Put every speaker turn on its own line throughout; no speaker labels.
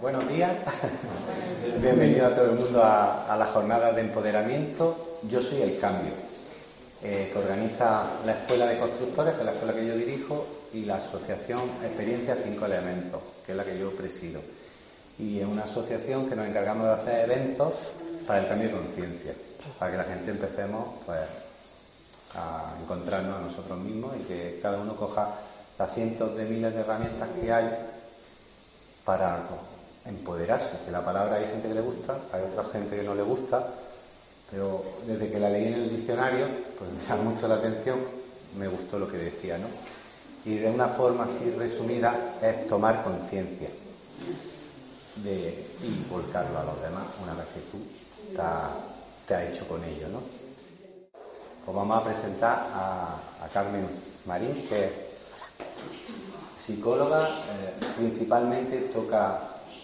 buenos días, bienvenido a todo el mundo a, a la jornada de empoderamiento. Yo soy el cambio, eh, que organiza la Escuela de Constructores, que es la escuela que yo dirijo, y la Asociación Experiencia Cinco Elementos, que es la que yo presido. Y es una asociación que nos encargamos de hacer eventos para el cambio de conciencia, para que la gente empecemos pues, a encontrarnos a nosotros mismos y que cada uno coja las cientos de miles de herramientas que hay para empoderarse, que la palabra hay gente que le gusta, hay otra gente que no le gusta, pero desde que la leí en el diccionario, pues me llama mucho la atención, me gustó lo que decía, ¿no? Y de una forma así resumida es tomar conciencia de, y volcarlo a los demás una vez que tú te has hecho con ello, ¿no? Pues vamos a presentar a, Carmen Marín, que es psicóloga, eh, principalmente toca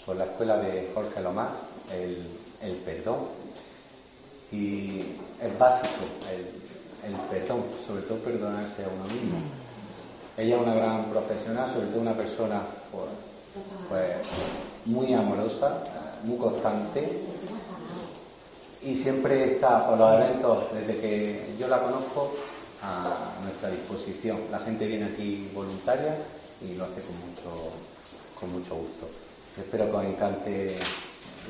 por la escuela de Jorge Lomás el, perdón y es básico el, perdón, sobre todo perdonarse a uno mismo. Ella es una gran profesional, sobre todo una persona pues, pues muy amorosa, muy constante y siempre está por los eventos, desde que yo la conozco, a nuestra disposición. La gente viene aquí voluntaria y lo hace con mucho, con mucho gusto. Espero que os encante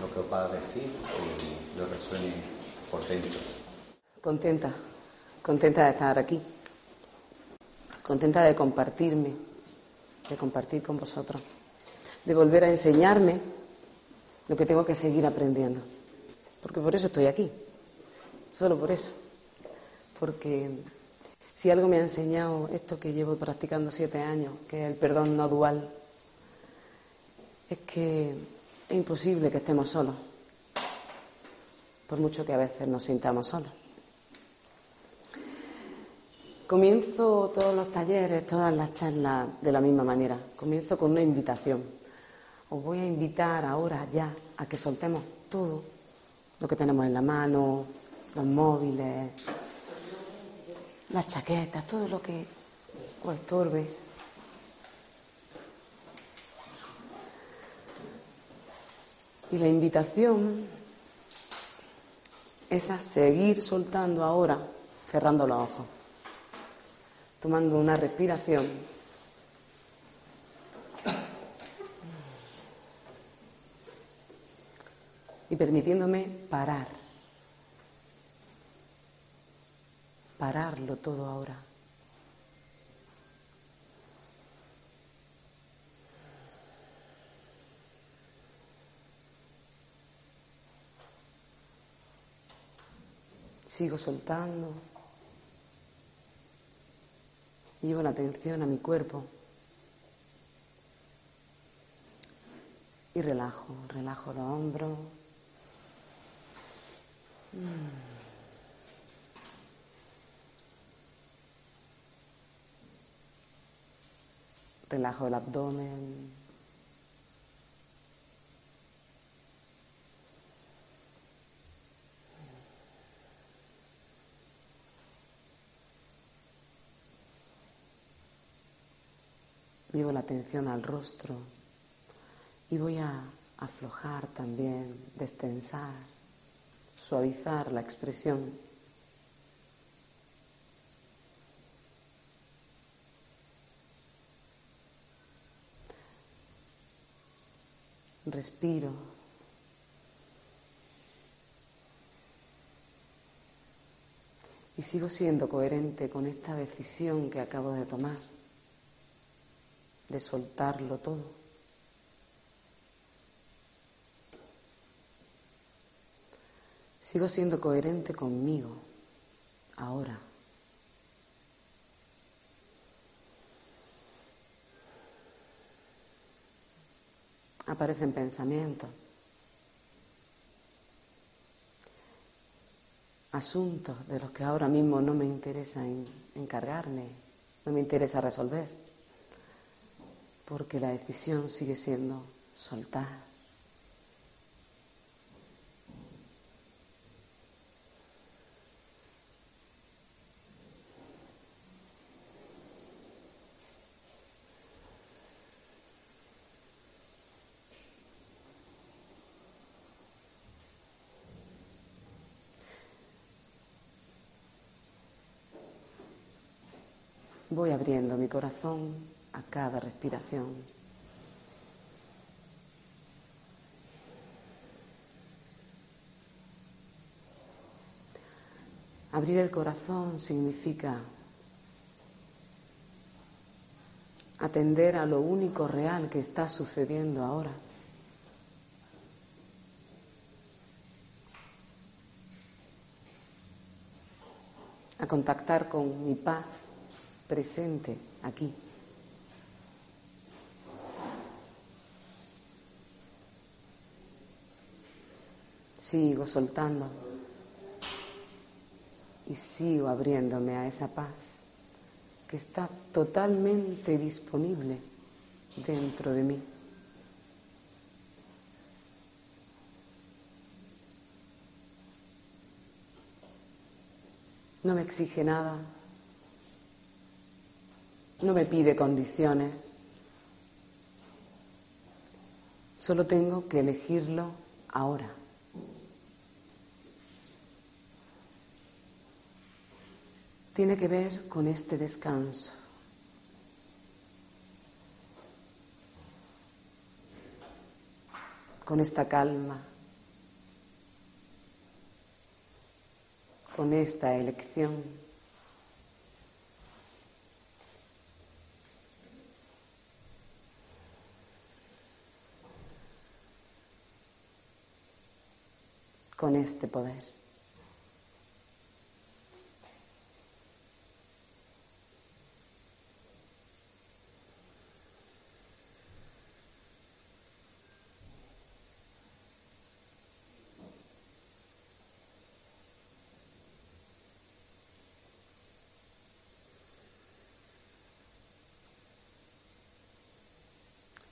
lo que os va a decir y lo resuene por dentro.
Contenta, contenta de estar aquí, contenta de compartirme, de compartir con vosotros, de volver a enseñarme lo que tengo que seguir aprendiendo, porque por eso estoy aquí, solo por eso, porque si algo me ha enseñado esto que llevo practicando siete años, que es el perdón no dual, es que es imposible que estemos solos, por mucho que a veces nos sintamos solos. Comienzo todos los talleres, todas las charlas de la misma manera. Comienzo con una invitación. Os voy a invitar ahora ya a que soltemos todo lo que tenemos en la mano, los móviles, las chaquetas, todo lo que estorbe Y la invitación es a seguir soltando ahora, cerrando los ojos, tomando una respiración. Y permitiéndome parar, pararlo todo ahora. Sigo soltando. Llevo la atención a mi cuerpo. Y relajo, relajo los hombros. Relajo el abdomen. Llevo la atención al rostro y voy a aflojar también, destensar, suavizar la expresión. Respiro. Y sigo siendo coherente con esta decisión que acabo de tomar de soltarlo todo. Sigo siendo coherente conmigo ahora. Aparecen pensamientos, asuntos de los que ahora mismo no me interesa encargarme, no me interesa resolver porque la decisión sigue siendo soltar. Voy abriendo mi corazón a cada respiración. Abrir el corazón significa atender a lo único real que está sucediendo ahora. A contactar con mi paz presente aquí. Sigo soltando y sigo abriéndome a esa paz que está totalmente disponible dentro de mí. No me exige nada, no me pide condiciones, solo tengo que elegirlo ahora. Tiene que ver con este descanso. con esta calma, con esta elección. Con este poder.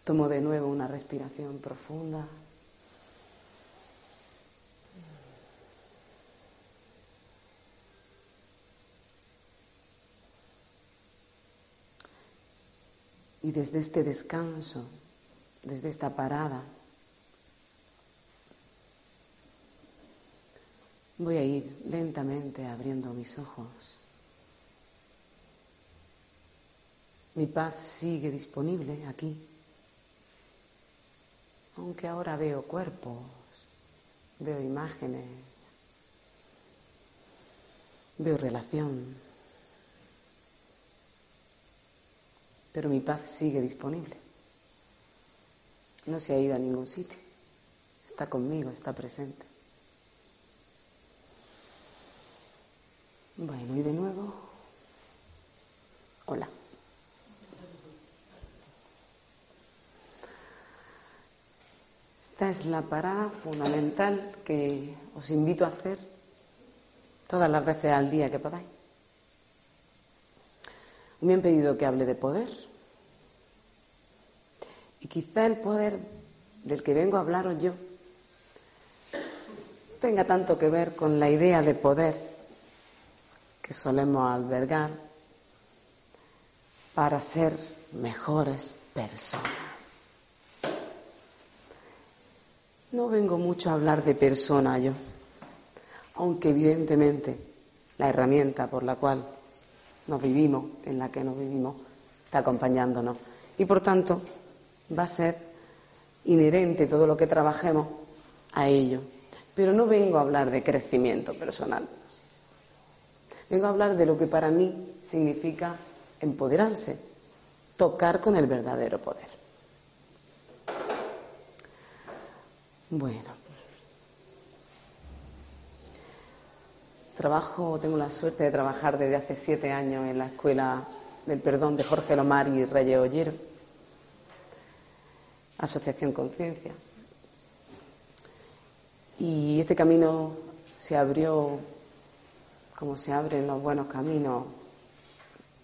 Tomo de nuevo una respiración profunda. Desde este descanso, desde esta parada, voy a ir lentamente abriendo mis ojos. Mi paz sigue disponible aquí, aunque ahora veo cuerpos, veo imágenes, veo relación. Pero mi paz sigue disponible. No se ha ido a ningún sitio. Está conmigo, está presente. Bueno, y de nuevo, hola. Esta es la parada fundamental que os invito a hacer todas las veces al día que podáis. Me han pedido que hable de poder. Y quizá el poder del que vengo a hablaros yo tenga tanto que ver con la idea de poder que solemos albergar para ser mejores personas. No vengo mucho a hablar de persona yo, aunque evidentemente la herramienta por la cual nos vivimos, en la que nos vivimos, está acompañándonos. Y por tanto, va a ser inherente todo lo que trabajemos a ello. Pero no vengo a hablar de crecimiento personal. Vengo a hablar de lo que para mí significa empoderarse, tocar con el verdadero poder. Bueno, Trabajo, tengo la suerte de trabajar desde hace siete años en la Escuela del Perdón de Jorge Lomar y Reyes Ollero, Asociación Conciencia. Y este camino se abrió como se abren los buenos caminos,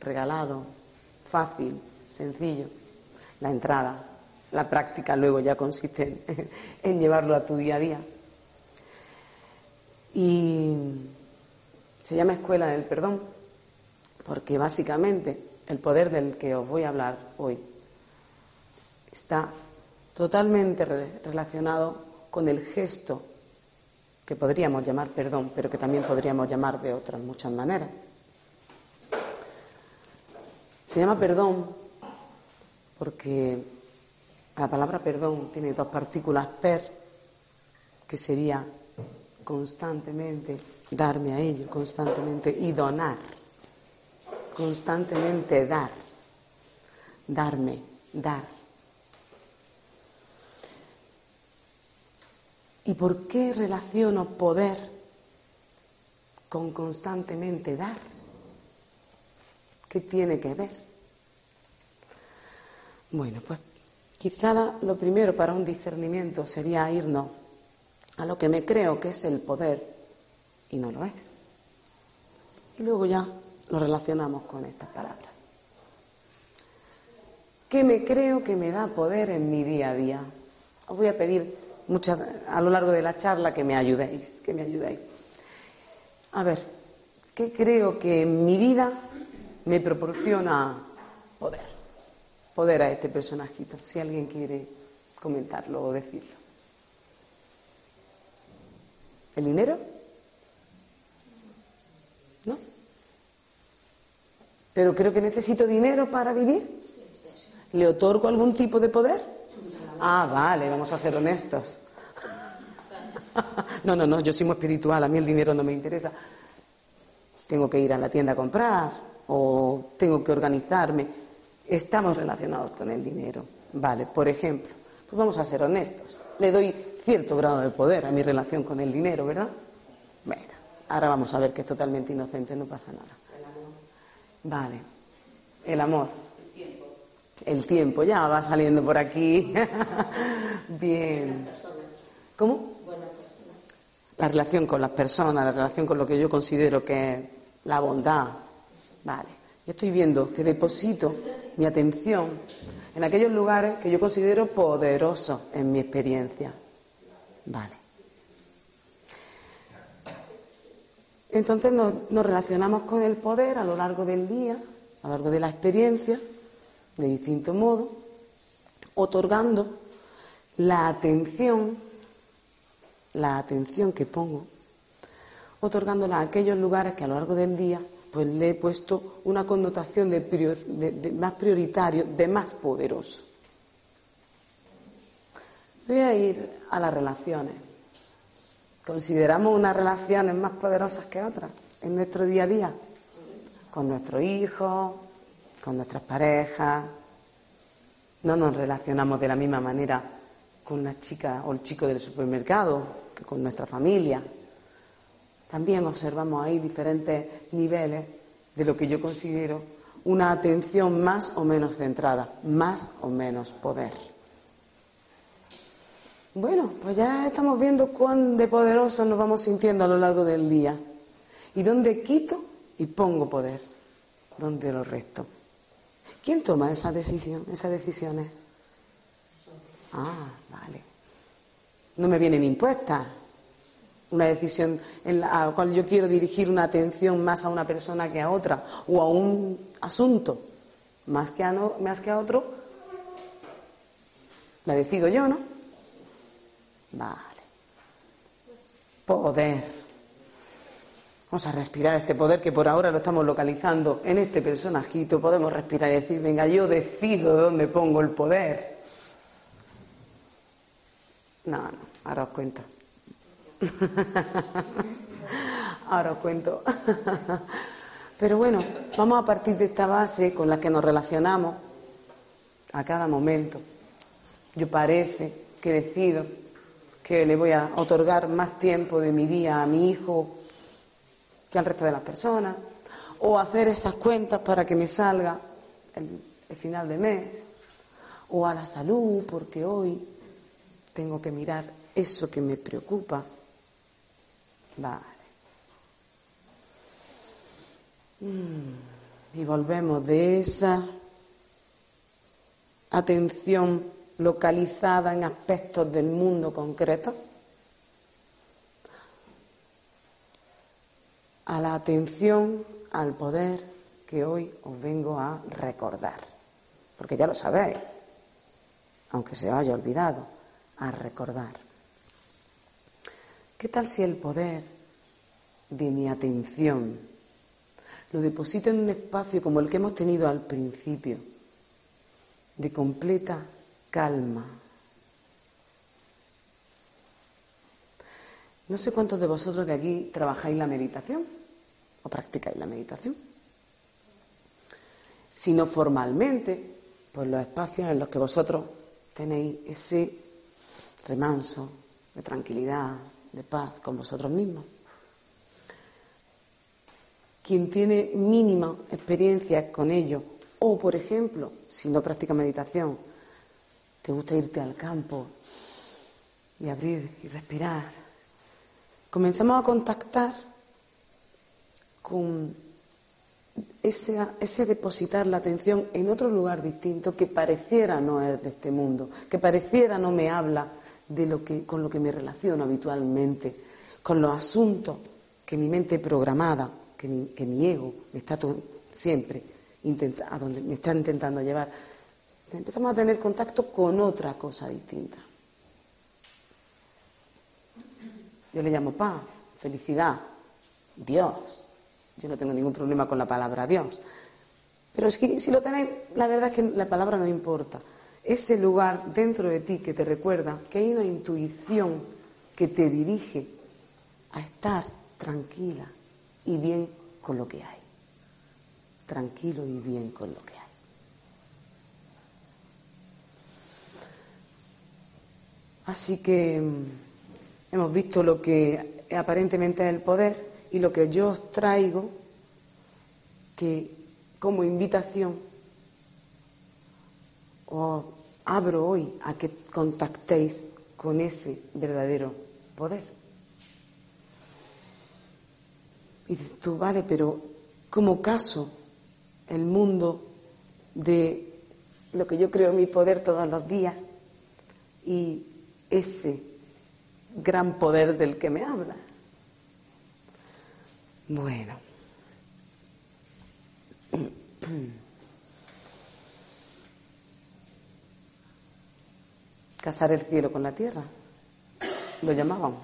regalado, fácil, sencillo. La entrada, la práctica luego ya consiste en, en llevarlo a tu día a día. Y se llama Escuela del Perdón porque básicamente el poder del que os voy a hablar hoy está totalmente relacionado con el gesto que podríamos llamar perdón, pero que también podríamos llamar de otras muchas maneras. Se llama perdón porque la palabra perdón tiene dos partículas per, que sería constantemente darme a ello, constantemente y donar, constantemente dar, darme, dar. ¿Y por qué relaciono poder con constantemente dar? ¿Qué tiene que ver? Bueno, pues quizá lo primero para un discernimiento sería irnos a lo que me creo que es el poder y no lo es. Y luego ya lo relacionamos con estas palabras. ¿Qué me creo que me da poder en mi día a día? Os voy a pedir muchas, a lo largo de la charla que me ayudéis, que me ayudéis. A ver, ¿qué creo que en mi vida me proporciona poder? Poder a este personajito, si alguien quiere comentarlo o decirlo. ¿El dinero? ¿Pero creo que necesito dinero para vivir? ¿Le otorgo algún tipo de poder? Ah, vale, vamos a ser honestos. No, no, no, yo soy muy espiritual, a mí el dinero no me interesa. Tengo que ir a la tienda a comprar o tengo que organizarme. Estamos relacionados con el dinero. Vale, por ejemplo, pues vamos a ser honestos. Le doy cierto grado de poder a mi relación con el dinero, ¿verdad? Bueno, ahora vamos a ver que es totalmente inocente, no pasa nada. El amor. Vale, el amor. El tiempo ya va saliendo por aquí. Bien. ¿Cómo? La relación con las personas, la relación con lo que yo considero que es la bondad. Vale. Yo estoy viendo que deposito mi atención en aquellos lugares que yo considero poderosos en mi experiencia. Vale. Entonces nos, relacionamos con el poder a lo largo del día, a lo largo de la experiencia, de distinto modo, otorgando la atención, la atención que pongo, otorgándola a aquellos lugares que a lo largo del día pues le he puesto una connotación de, más prioritario, de más poderoso. Voy a ir a las relaciones. ¿Consideramos unas relaciones más poderosas que otras en nuestro día a día? Con nuestros hijos, con nuestras parejas. No nos relacionamos de la misma manera con la chica o el chico del supermercado que con nuestra familia. También observamos ahí diferentes niveles de lo que yo considero una atención más o menos centrada, más o menos poder. Bueno, pues ya estamos viendo cuán de poderosos nos vamos sintiendo a lo largo del día. ¿Y dónde quito y pongo poder? ¿Dónde lo resto? ¿Quién toma esa decisión, esas decisiones? Ah, vale. No me vienen impuestas. Una decisión en la cual yo quiero dirigir una atención más a una persona que a otra o a un asunto más que a, más que a otro, la decido yo, ¿no? Vale. Poder. Vamos a respirar este poder que por ahora lo estamos localizando en este personajito. Podemos respirar y decir, venga, yo decido dónde pongo el poder. No, no, ahora os cuento. ahora os cuento. Pero bueno, vamos a partir de esta base con la que nos relacionamos a cada momento. Yo parece que decido que le voy a otorgar más tiempo de mi día a mi hijo que al resto de las personas, o hacer esas cuentas para que me salga el, final de mes, o a la salud, porque hoy tengo que mirar eso que me preocupa. Vale. Mm, y volvemos de esa atención localizada en aspectos del mundo concreto a la atención al poder que hoy os vengo a recordar. Porque ya lo sabéis, aunque se os haya olvidado, a recordar. ¿Qué tal si el poder de mi atención lo deposito en un espacio como el que hemos tenido al principio, de completa calma. No sé cuántos de vosotros de aquí trabajáis la meditación o practicáis la meditación. Si no formalmente, pues los espacios en los que vosotros tenéis ese remanso de tranquilidad, de paz con vosotros mismos. Quien tiene mínima experiencia con ello, o por ejemplo, si no practica meditación, te gusta irte al campo y abrir y respirar, comenzamos a contactar con ese, depositar la atención en otro lugar distinto que pareciera no es de este mundo, que pareciera no me habla de lo que, con lo que me relaciono habitualmente, con los asuntos que mi mente programada que mi, que mi ego me está siempre a donde me está intentando llevar, empezamos a tener contacto con otra cosa distinta. Yo le llamo paz, felicidad, Dios. Yo no tengo ningún problema con la palabra Dios. Pero es si lo tenéis, la verdad es que la palabra no importa. Ese lugar dentro de ti que te recuerda que hay una intuición que te dirige a estar tranquila, y bien con lo que hay. Tranquilo y bien con lo que hay. Así que mm, hemos visto lo que aparentemente es el poder y lo que yo os traigo que como invitación os abro hoy a que contactéis con ese verdadero poder. Y dices tú, vale, pero como caso el mundo de lo que yo creo mi poder todos los días y ese gran poder del que me habla. Bueno. Casar el cielo con la tierra, lo llamaban.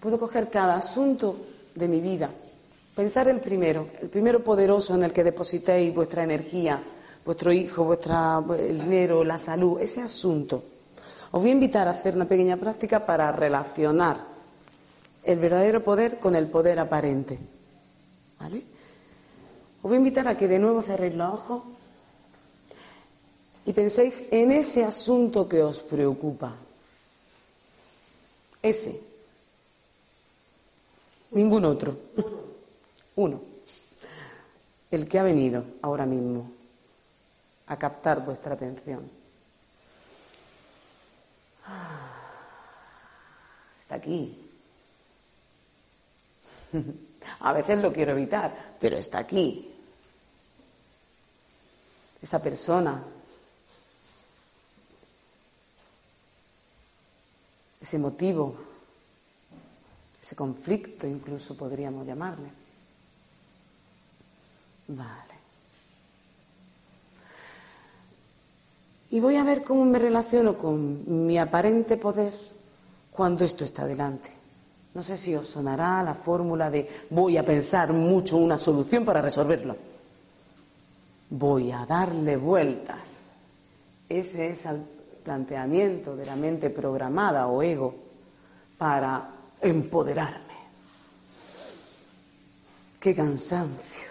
Puedo coger cada asunto de mi vida, pensar el primero, el primero poderoso en el que depositéis vuestra energía, vuestro hijo, vuestra, el dinero, la salud, ese asunto. Os voy a invitar a hacer una pequeña práctica para relacionar el verdadero poder con el poder aparente. ¿Vale? Os voy a invitar a que de nuevo cerréis los ojos y penséis en ese asunto que os preocupa. Ese Ningún otro. Uno. El que ha venido ahora mismo a captar vuestra atención. Está aquí. A veces lo quiero evitar, pero está aquí. Esa persona, ese motivo ese conflicto incluso podríamos llamarle. Vale. Y voy a ver cómo me relaciono con mi aparente poder cuando esto está delante. No sé si os sonará la fórmula de voy a pensar mucho una solución para resolverlo. Voy a darle vueltas. Ese es el planteamiento de la mente programada o ego para empoderarme. Qué cansancio.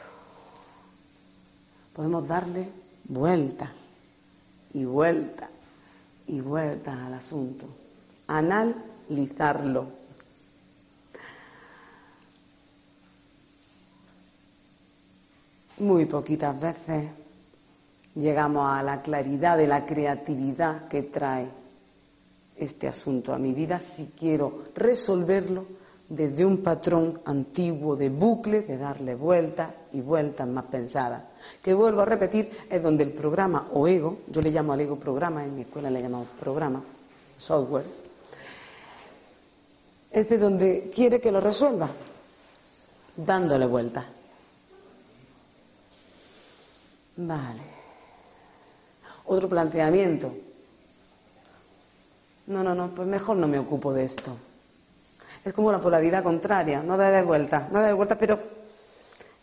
Podemos darle vuelta y vuelta y vuelta al asunto. Analizarlo. Muy poquitas veces llegamos a la claridad de la creatividad que trae este asunto a mi vida si quiero resolverlo desde un patrón antiguo de bucle, de darle vueltas y vueltas más pensadas. Que vuelvo a repetir, es donde el programa o ego, yo le llamo al ego programa, en mi escuela le llamamos programa, software, es de donde quiere que lo resuelva, dándole vueltas. Vale. Otro planteamiento, no, no, no, pues mejor no me ocupo de esto. Es como la polaridad contraria, no da de vuelta, no da de vuelta, pero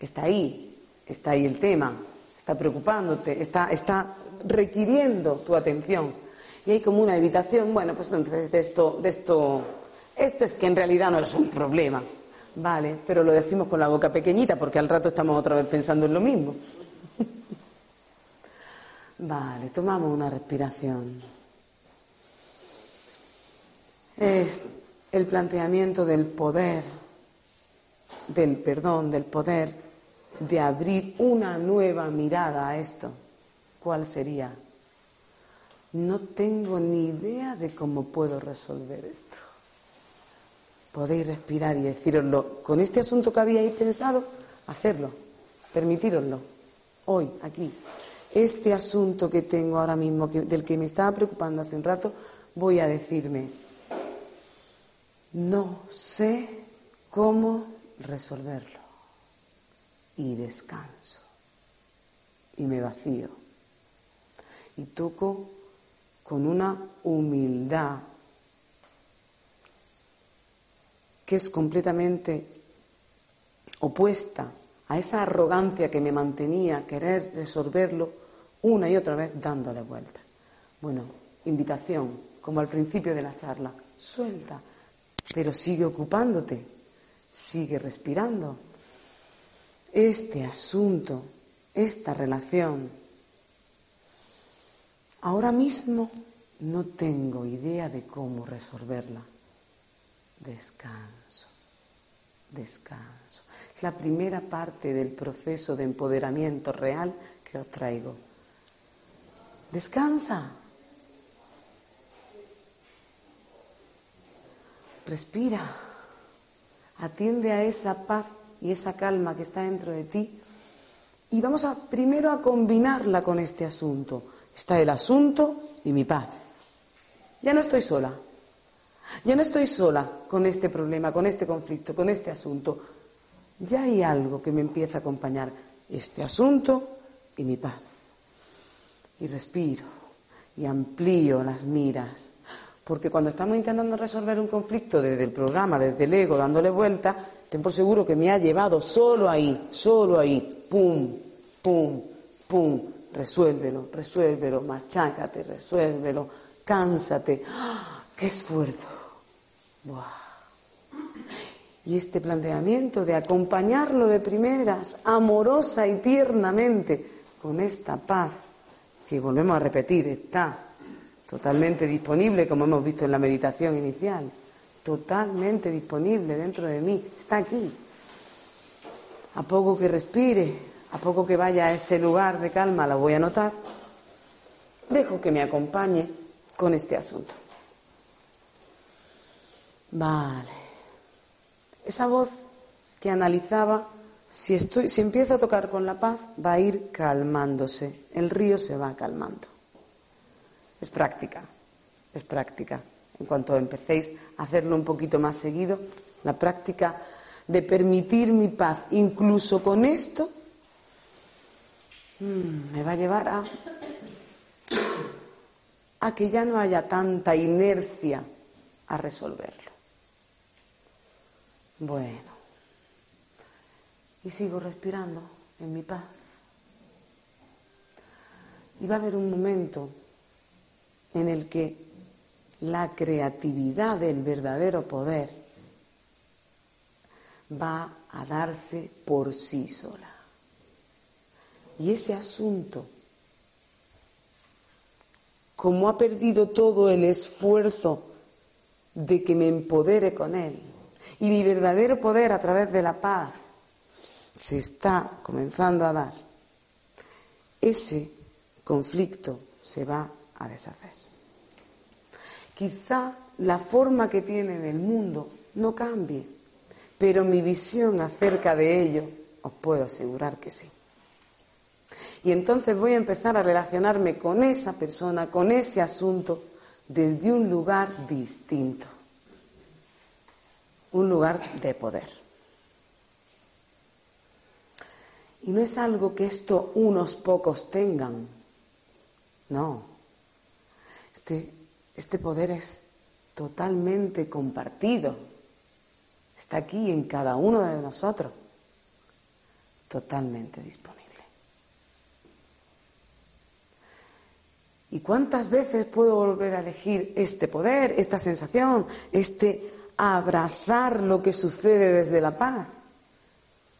está ahí, está ahí el tema, está preocupándote, está, está requiriendo tu atención. Y hay como una evitación, bueno, pues entonces de esto, de esto, esto es que en realidad no es un problema, ¿vale? Pero lo decimos con la boca pequeñita porque al rato estamos otra vez pensando en lo mismo. vale, tomamos una respiración. Es el planteamiento del poder, del perdón, del poder, de abrir una nueva mirada a esto. ¿Cuál sería? No tengo ni idea de cómo puedo resolver esto. Podéis respirar y deciroslo. Con este asunto que habíais pensado, hacerlo, permitíroslo, hoy, aquí. Este asunto que tengo ahora mismo, del que me estaba preocupando hace un rato, voy a decirme, no sé cómo resolverlo. Y descanso. Y me vacío. Y toco con una humildad que es completamente opuesta a esa arrogancia que me mantenía querer resolverlo una y otra vez dándole vuelta. Bueno, invitación, como al principio de la charla, suelta, pero sigue ocupándote, sigue respirando. Este asunto, esta relación, ahora mismo no tengo idea de cómo resolverla. Descanso, descanso. Es la primera parte del proceso de empoderamiento real que os traigo. Descansa. Respira, atiende a esa paz y esa calma que está dentro de ti y vamos a primero a combinarla con este asunto. Está el asunto y mi paz. Ya no estoy sola. Ya no estoy sola con este problema, con este conflicto, con este asunto. Ya hay algo que me empieza a acompañar. Este asunto y mi paz. Y respiro y amplío las miras porque cuando estamos intentando resolver un conflicto desde el programa, desde el ego, dándole vuelta, ten por seguro que me ha llevado solo ahí, solo ahí, pum, pum, pum, resuélvelo, resuélvelo, machácate, resuélvelo, cánsate. ¡Ah! ¡Qué esfuerzo! Y este planteamiento de acompañarlo de primeras, amorosa y tiernamente, con esta paz, que volvemos a repetir, está totalmente disponible, como hemos visto en la meditación inicial, totalmente disponible dentro de mí, está aquí. A poco que respire, a poco que vaya a ese lugar de calma, la voy a notar, dejo que me acompañe con este asunto. Vale. Esa voz que analizaba, si, estoy, si empiezo a tocar con la paz, va a ir calmándose, el río se va calmando. Es práctica, es práctica. En cuanto empecéis a hacerlo un poquito más seguido, la práctica de permitir mi paz, incluso con esto, mm, me va a llevar a, a que ya no haya tanta inercia a resolverlo. Bueno, y sigo respirando en mi paz. Y va a haber un momento en el que la creatividad del verdadero poder va a darse por sí sola. Y ese asunto, como ha perdido todo el esfuerzo de que me empodere con él, y mi verdadero poder a través de la paz se está comenzando a dar, ese conflicto se va a deshacer. Quizá la forma que tiene en el mundo no cambie, pero mi visión acerca de ello os puedo asegurar que sí. Y entonces voy a empezar a relacionarme con esa persona, con ese asunto, desde un lugar distinto, un lugar de poder. Y no es algo que esto unos pocos tengan, no. Este este poder es totalmente compartido. Está aquí en cada uno de nosotros, totalmente disponible. ¿Y cuántas veces puedo volver a elegir este poder, esta sensación, este abrazar lo que sucede desde la paz?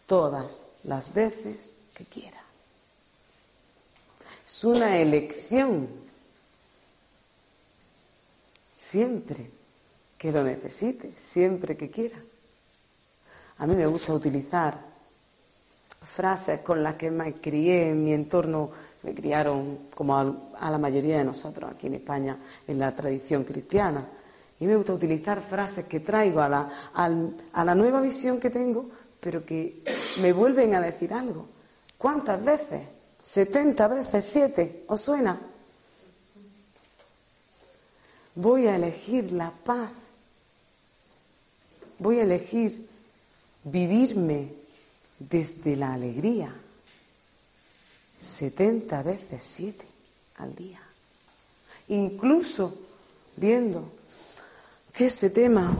Todas las veces que quiera. Es una elección. Siempre que lo necesite, siempre que quiera. A mí me gusta utilizar frases con las que me crié en mi entorno me criaron como a, la mayoría de nosotros aquí en España en la tradición cristiana. Y me gusta utilizar frases que traigo a la, a la nueva visión que tengo, pero que me vuelven a decir algo. ¿Cuántas veces? ¿70 veces? ¿Siete? ¿Os suena? Voy a elegir la paz. Voy a elegir vivirme desde la alegría. 70 veces 7 al día. Incluso viendo que ese tema,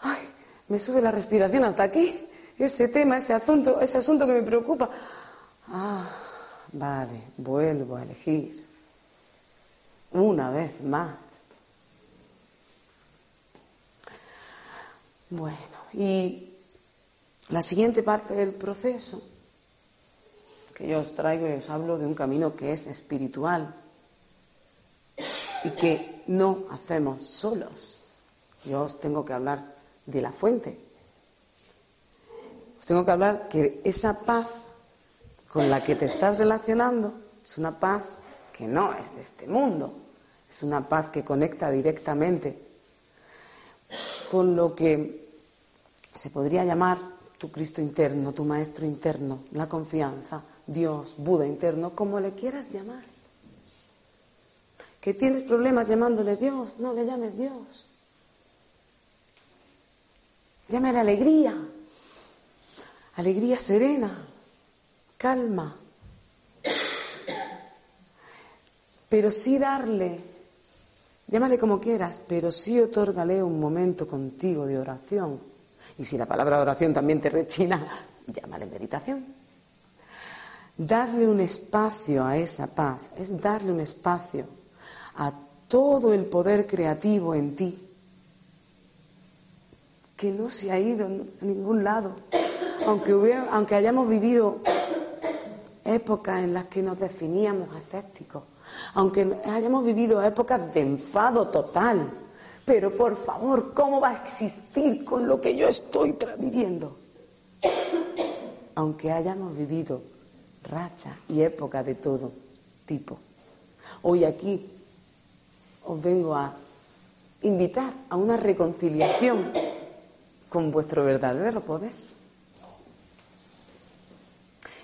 ay, me sube la respiración hasta aquí, ese tema, ese asunto, ese asunto que me preocupa. Ah, vale, vuelvo a elegir una vez más. Bueno, y la siguiente parte del proceso que yo os traigo y os hablo de un camino que es espiritual y que no hacemos solos. Yo os tengo que hablar de la fuente. Os tengo que hablar que esa paz con la que te estás relacionando es una paz que no es de este mundo, es una paz que conecta directamente con lo que se podría llamar tu Cristo interno, tu Maestro interno, la confianza, Dios, Buda interno, como le quieras llamar. Que tienes problemas llamándole Dios, no le llames Dios. Llámale alegría, alegría serena, calma. Pero sí darle, llámale como quieras, pero sí otórgale un momento contigo de oración. Y si la palabra oración también te rechina, llámale meditación. Darle un espacio a esa paz es darle un espacio a todo el poder creativo en ti que no se ha ido a ningún lado, aunque, aunque hayamos vivido épocas en las que nos definíamos escépticos, aunque hayamos vivido épocas de enfado total, pero por favor, ¿cómo va a existir con lo que yo estoy viviendo? Aunque hayamos vivido racha y época de todo tipo. Hoy aquí os vengo a invitar a una reconciliación con vuestro verdadero poder.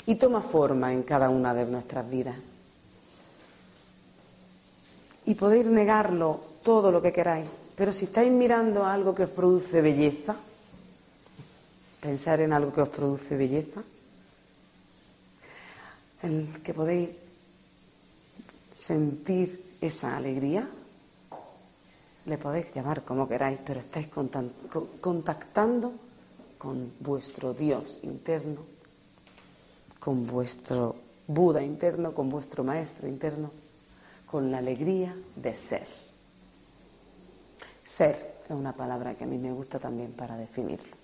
Y toma forma en cada una de nuestras vidas. Y podéis negarlo todo lo que queráis, pero si estáis mirando algo que os produce belleza, pensar en algo que os produce belleza, el que podéis sentir esa alegría, le podéis llamar como queráis, pero estáis contactando con vuestro Dios interno, con vuestro Buda interno, con vuestro Maestro interno, con la alegría de ser. Ser es una palabra que a mí me gusta también para definirlo.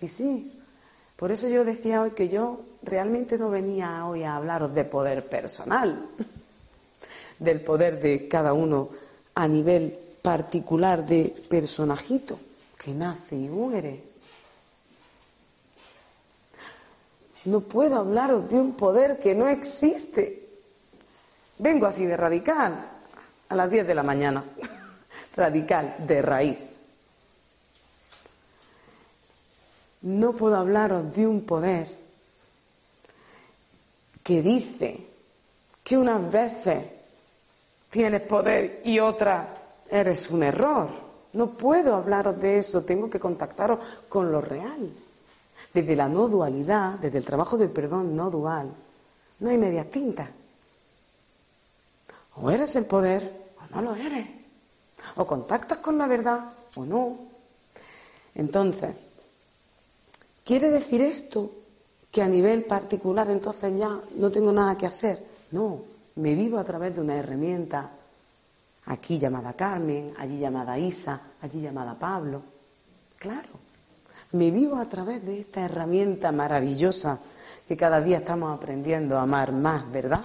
Y sí, por eso yo decía hoy que yo realmente no venía hoy a hablaros de poder personal, del poder de cada uno a nivel particular de personajito que nace y muere. No puedo hablaros de un poder que no existe. Vengo así de radical a las 10 de la mañana, radical de raíz. no puedo hablaros de un poder que dice que unas veces tienes poder y otras eres un error. No puedo hablaros de eso, tengo que contactaros con lo real. Desde la no dualidad, desde el trabajo del perdón no dual, no hay media tinta. O eres el poder o no lo eres. O contactas con la verdad o no. Entonces, ¿quiere decir esto que a nivel particular entonces ya no tengo nada que hacer? No, me vivo a través de una herramienta, aquí llamada Carmen, allí llamada Isa, allí llamada Pablo. Claro, me vivo a través de esta herramienta maravillosa que cada día estamos aprendiendo a amar más, ¿verdad?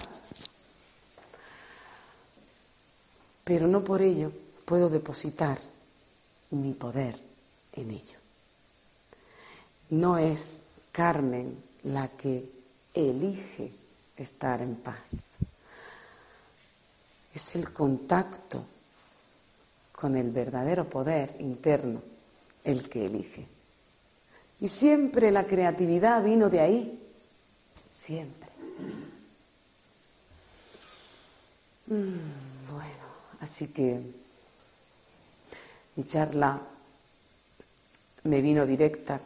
Pero no por ello puedo depositar mi poder en ello. No es Carmen la que elige estar en paz. Es el contacto con el verdadero poder interno el que elige. Y siempre la creatividad vino de ahí, siempre. Mm, así que mi charla me vino directa,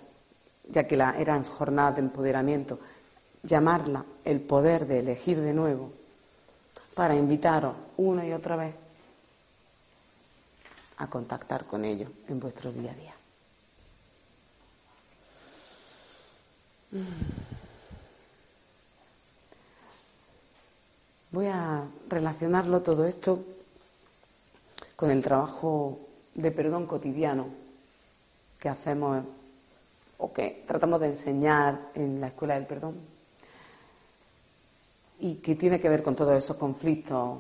ya que la, eran jornadas de empoderamiento, llamarla el poder de elegir de nuevo, para invitaros una y otra vez a contactar con ello en vuestro día a día. Voy a relacionarlo todo esto con el trabajo de perdón cotidiano que hacemos o que tratamos de enseñar en la escuela del perdón y que tiene que ver con todos esos conflictos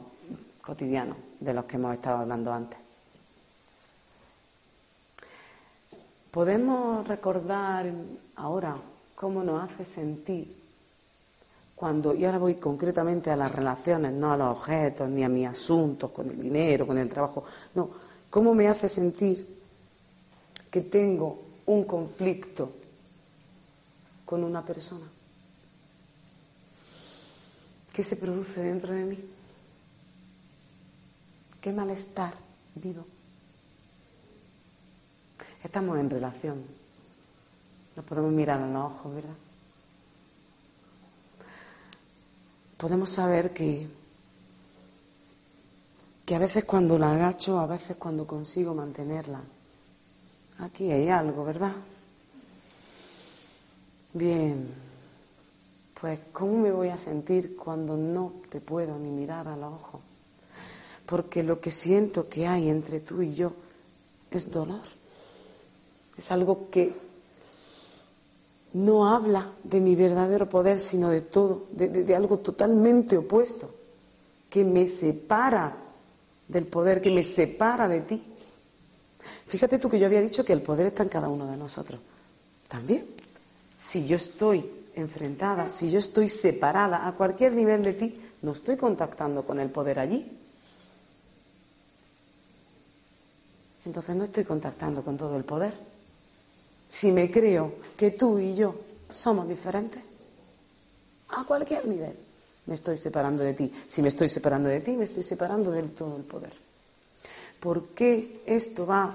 cotidianos de los que hemos estado hablando antes. Podemos recordar ahora cómo nos hace sentir cuando, y ahora voy concretamente a las relaciones, no a los objetos, ni a mis asuntos, con el dinero, con el trabajo, no, cómo me hace sentir que tengo un conflicto con una persona. ¿Qué se produce dentro de mí? ¿Qué malestar vivo? Estamos en relación, nos podemos mirar a los ojos, ¿verdad? Podemos saber que, que a veces cuando la agacho, a veces cuando consigo mantenerla, aquí hay algo, ¿verdad? Bien, pues ¿cómo me voy a sentir cuando no te puedo ni mirar a los ojos? Porque lo que siento que hay entre tú y yo es dolor. Es algo que no habla de mi verdadero poder, sino de todo, de, algo totalmente opuesto, que me separa del poder, que me separa de ti. Fíjate tú que yo había dicho que el poder está en cada uno de nosotros. También, si yo estoy enfrentada, si yo estoy separada a cualquier nivel de ti, no estoy contactando con el poder allí. Entonces no estoy contactando con todo el poder si me creo que tú y yo somos diferentes, a cualquier nivel, me estoy separando de ti. Si me estoy separando de ti, me estoy separando del todo el poder. ¿Por qué esto va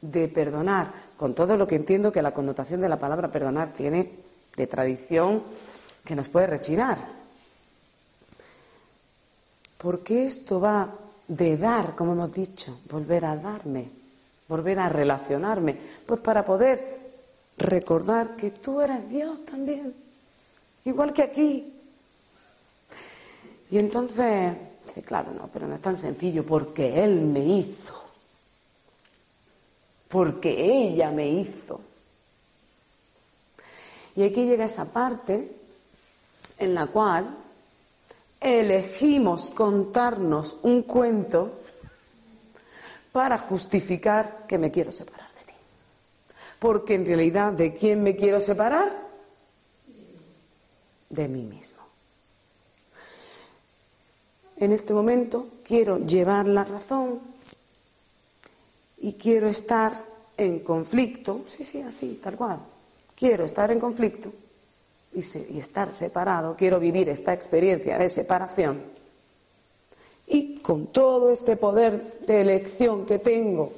de perdonar? Con todo lo que entiendo que la connotación de la palabra perdonar tiene de tradición que nos puede rechinar. ¿Por qué esto va de dar, como hemos dicho, volver a darme, volver a relacionarme? Pues para poder recordar que tú eres Dios también, igual que aquí. Y entonces, dice, claro, no, pero no es tan sencillo, porque Él me hizo, porque ella me hizo. Y aquí llega esa parte en la cual elegimos contarnos un cuento para justificar que me quiero separar porque en realidad ¿de quién me quiero separar? De mí mismo. En este momento quiero llevar la razón y quiero estar en conflicto, sí, sí, así, tal cual. Quiero estar en conflicto y, y estar separado, quiero vivir esta experiencia de separación. Y con todo este poder de elección que tengo,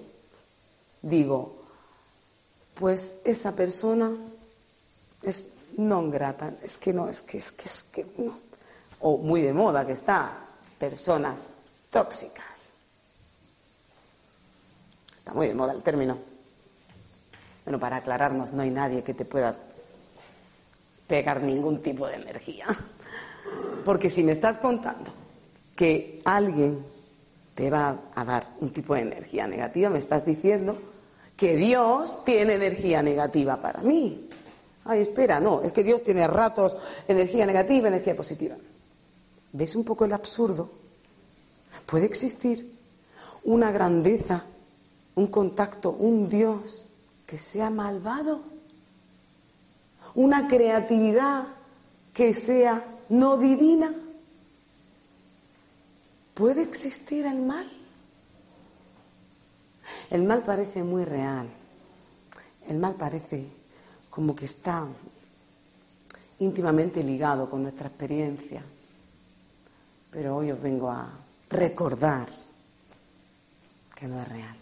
digo, pues esa persona es non grata. Es que no, es que, es que, es que no. O muy de moda que está, personas tóxicas. Está muy de moda el término. Bueno, para aclararnos, no hay nadie que te pueda pegar ningún tipo de energía. Porque si me estás contando que alguien te va a dar un tipo de energía negativa, me estás diciendo que Dios tiene energía negativa para mí. Ay, espera, no, es que Dios tiene ratos energía negativa, energía positiva. ¿Ves un poco el absurdo? Puede existir una grandeza, un contacto, un Dios que sea malvado, una creatividad que sea no divina. ¿Puede existir el mal? El mal parece muy real. El mal parece como que está íntimamente ligado con nuestra experiencia. Pero hoy os vengo a recordar que no es real.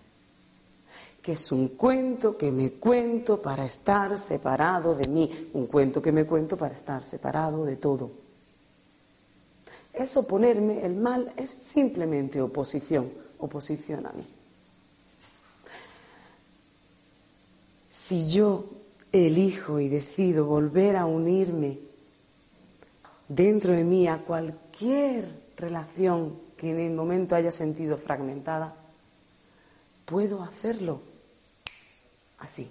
Que es un cuento que me cuento para estar separado de mí. Un cuento que me cuento para estar separado de todo es oponerme, el mal es simplemente oposición, oposición a mí. Si yo elijo y decido volver a unirme dentro de mí a cualquier relación que en el momento haya sentido fragmentada, puedo hacerlo así.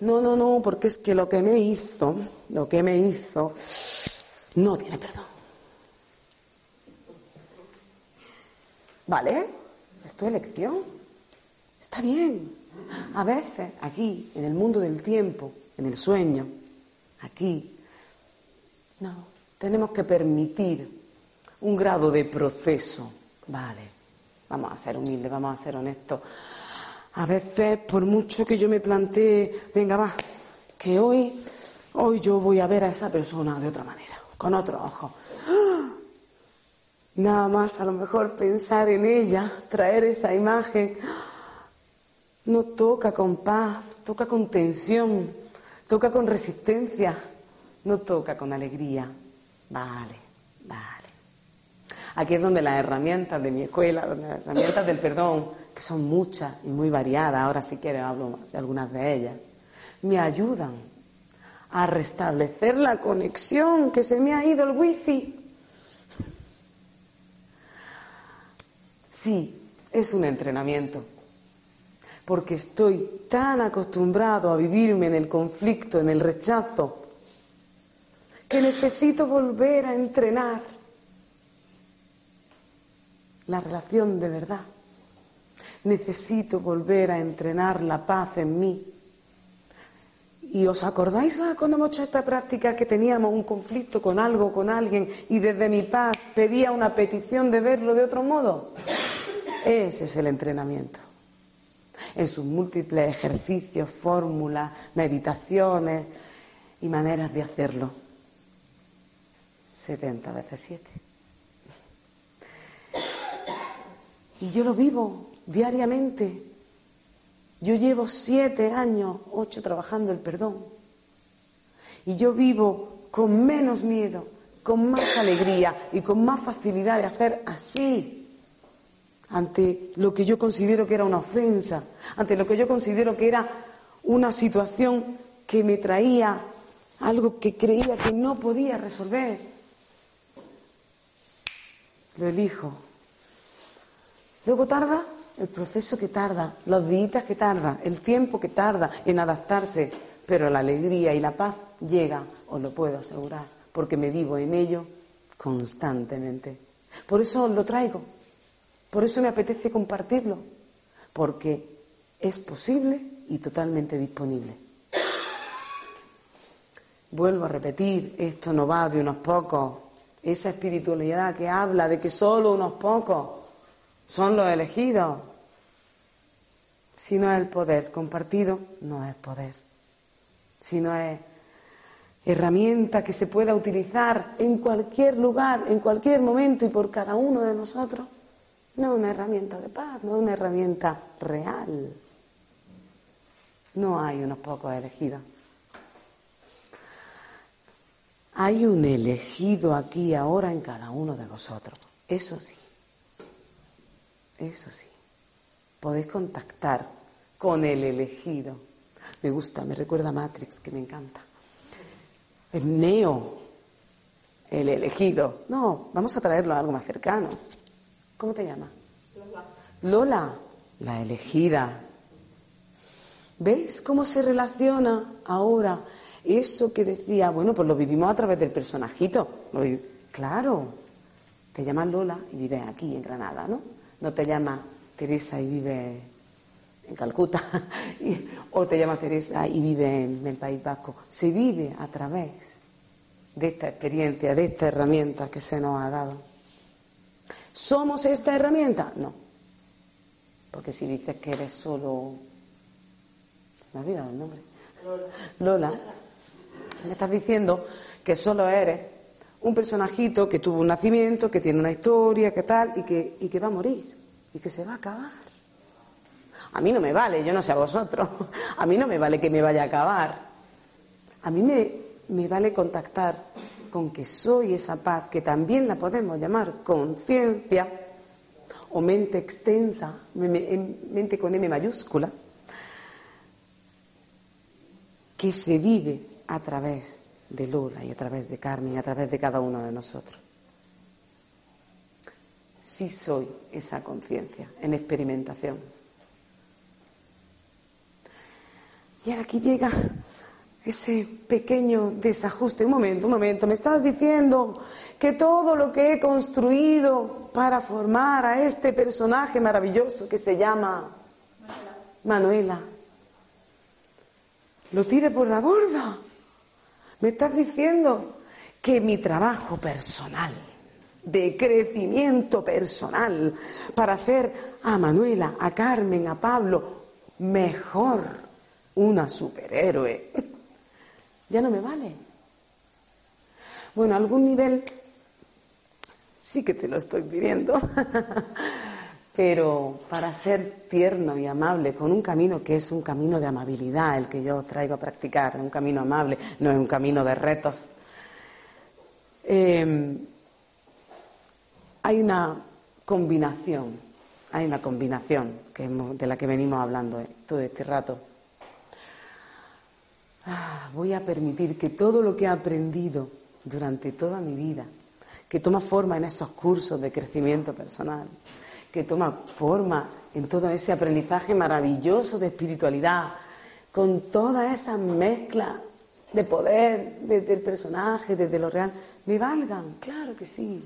No, no, no, porque es que lo que me hizo, lo que me hizo, no tiene perdón. ¿Vale? Es tu elección. Está bien. A veces, aquí, en el mundo del tiempo, en el sueño, aquí, no, tenemos que permitir un grado de proceso. Vale, vamos a ser humildes, vamos a ser honestos. A veces, por mucho que yo me plantee, venga, va, que hoy, hoy yo voy a ver a esa persona de otra manera con otro ojo. Nada más a lo mejor pensar en ella, traer esa imagen, no toca con paz, toca con tensión, toca con resistencia, no toca con alegría. Vale, vale. Aquí es donde las herramientas de mi escuela, las herramientas del perdón, que son muchas y muy variadas, ahora si quieres hablo de algunas de ellas, me ayudan a restablecer la conexión, que se me ha ido el wifi. Sí, es un entrenamiento, porque estoy tan acostumbrado a vivirme en el conflicto, en el rechazo, que necesito volver a entrenar la relación de verdad. Necesito volver a entrenar la paz en mí ¿Y os acordáis cuando hemos hecho esta práctica que teníamos un conflicto con algo, con alguien, y desde mi paz pedía una petición de verlo de otro modo? Ese es el entrenamiento. En sus múltiples ejercicios, fórmulas, meditaciones y maneras de hacerlo. 70 veces 7. Y yo lo vivo diariamente yo llevo siete años, ocho trabajando el perdón. Y yo vivo con menos miedo, con más alegría y con más facilidad de hacer así ante lo que yo considero que era una ofensa, ante lo que yo considero que era una situación que me traía algo que creía que no podía resolver. Lo elijo. Luego tarda el proceso que tarda, los días que tarda, el tiempo que tarda en adaptarse, pero la alegría y la paz llega, os lo puedo asegurar, porque me vivo en ello constantemente. Por eso lo traigo, por eso me apetece compartirlo, porque es posible y totalmente disponible. Vuelvo a repetir, esto no va de unos pocos, esa espiritualidad que habla de que solo unos pocos son los elegidos. Si no es el poder compartido, no es poder. Si no es herramienta que se pueda utilizar en cualquier lugar, en cualquier momento y por cada uno de nosotros, no una herramienta de paz, no una herramienta real. No hay unos pocos elegidos. Hay un elegido aquí ahora en cada uno de vosotros. Eso sí. Eso sí, podéis contactar con el elegido. Me gusta, me recuerda a Matrix, que me encanta. El Neo, el elegido. No, vamos a traerlo a algo más cercano. ¿Cómo te llamas? Lola. Lola, la elegida. ¿Veis cómo se relaciona ahora eso que decía? Bueno, pues lo vivimos a través del personajito. Claro, te llamas Lola y vives aquí en Granada, ¿no? No te llamas Teresa y vives en Calcuta, o te llamas Teresa y vive en el País Vasco. Se vive a través de esta experiencia, de esta herramienta que se nos ha dado. ¿Somos esta herramienta? No. Porque si dices que eres solo. Me ha olvidado el nombre. Lola. Me estás diciendo que solo eres un personajito que tuvo un nacimiento, que tiene una historia, que tal, y que, y que va a morir, y que se va a acabar. A mí no me vale, yo no sé a vosotros, a mí no me vale que me vaya a acabar. A mí me, me vale contactar con que soy esa paz, que también la podemos llamar conciencia o mente extensa, mente con M mayúscula, que se vive a través de Lola y a través de Carmen y a través de cada uno de nosotros. Sí soy esa conciencia en experimentación. Y ahora aquí llega ese pequeño desajuste. Un momento, un momento, me estás diciendo que todo lo que he construido para formar a este personaje maravilloso que se llama Manuela, lo tire por la borda. Me estás diciendo que mi trabajo personal, de crecimiento personal, para hacer a Manuela, a Carmen, a Pablo, mejor una superhéroe, ya no me vale. Bueno, a algún nivel sí que te lo estoy pidiendo, pero para ser tierno y amable con un camino que es un camino de amabilidad, el que yo traigo a practicar, un camino amable, no es un camino de retos. Em, hay una combinación, hay una combinación de la que venimos hablando eh, todo este rato Ah, voy a permitir que todo lo que he aprendido durante toda mi vida, que toma forma en esos cursos de crecimiento personal, que toma forma en todo ese aprendizaje maravilloso de espiritualidad, con toda esa mezcla de poder desde el personaje, desde lo real, me valgan, claro que sí.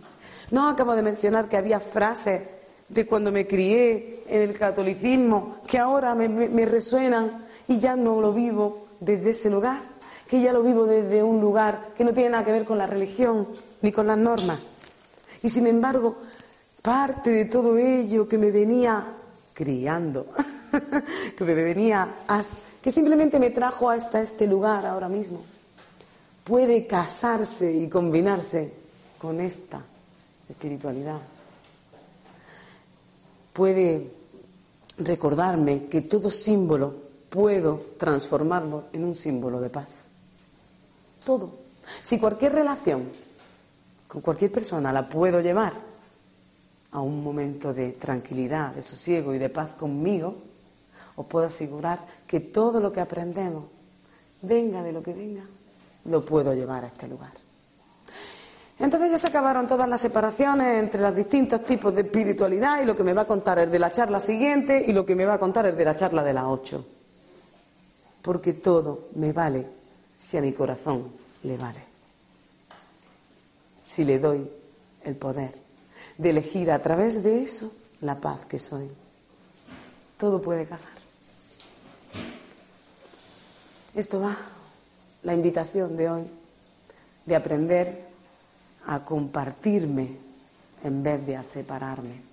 No acabo de mencionar que había frases de cuando me crié en el catolicismo que ahora me resuenan y ya no lo vivo desde ese lugar, que ya lo vivo desde un lugar que no tiene nada que ver con la religión ni con las normas. Y sin embargo, parte de todo ello que me venía criando, que me venía, que simplemente me trajo hasta este lugar ahora mismo, puede casarse y combinarse con esta espiritualidad. Puede recordarme que todo símbolo puedo transformarlo en un símbolo de paz. Todo. Si cualquier relación con cualquier persona la puedo llevar a un momento de tranquilidad, de sosiego y de paz conmigo, os puedo asegurar que todo lo que aprendemos, venga de lo que venga, lo puedo llevar a este lugar. Entonces ya se acabaron todas las separaciones entre los distintos tipos de espiritualidad y lo que me va a contar es de la charla siguiente y lo que me va a contar es de la charla de las ocho porque todo me vale si a mi corazón le vale. Si le doy el poder de elegir a través de eso la paz que soy. Todo puede casar. Esto va, la invitación de hoy, de aprender a compartirme en vez de a separarme.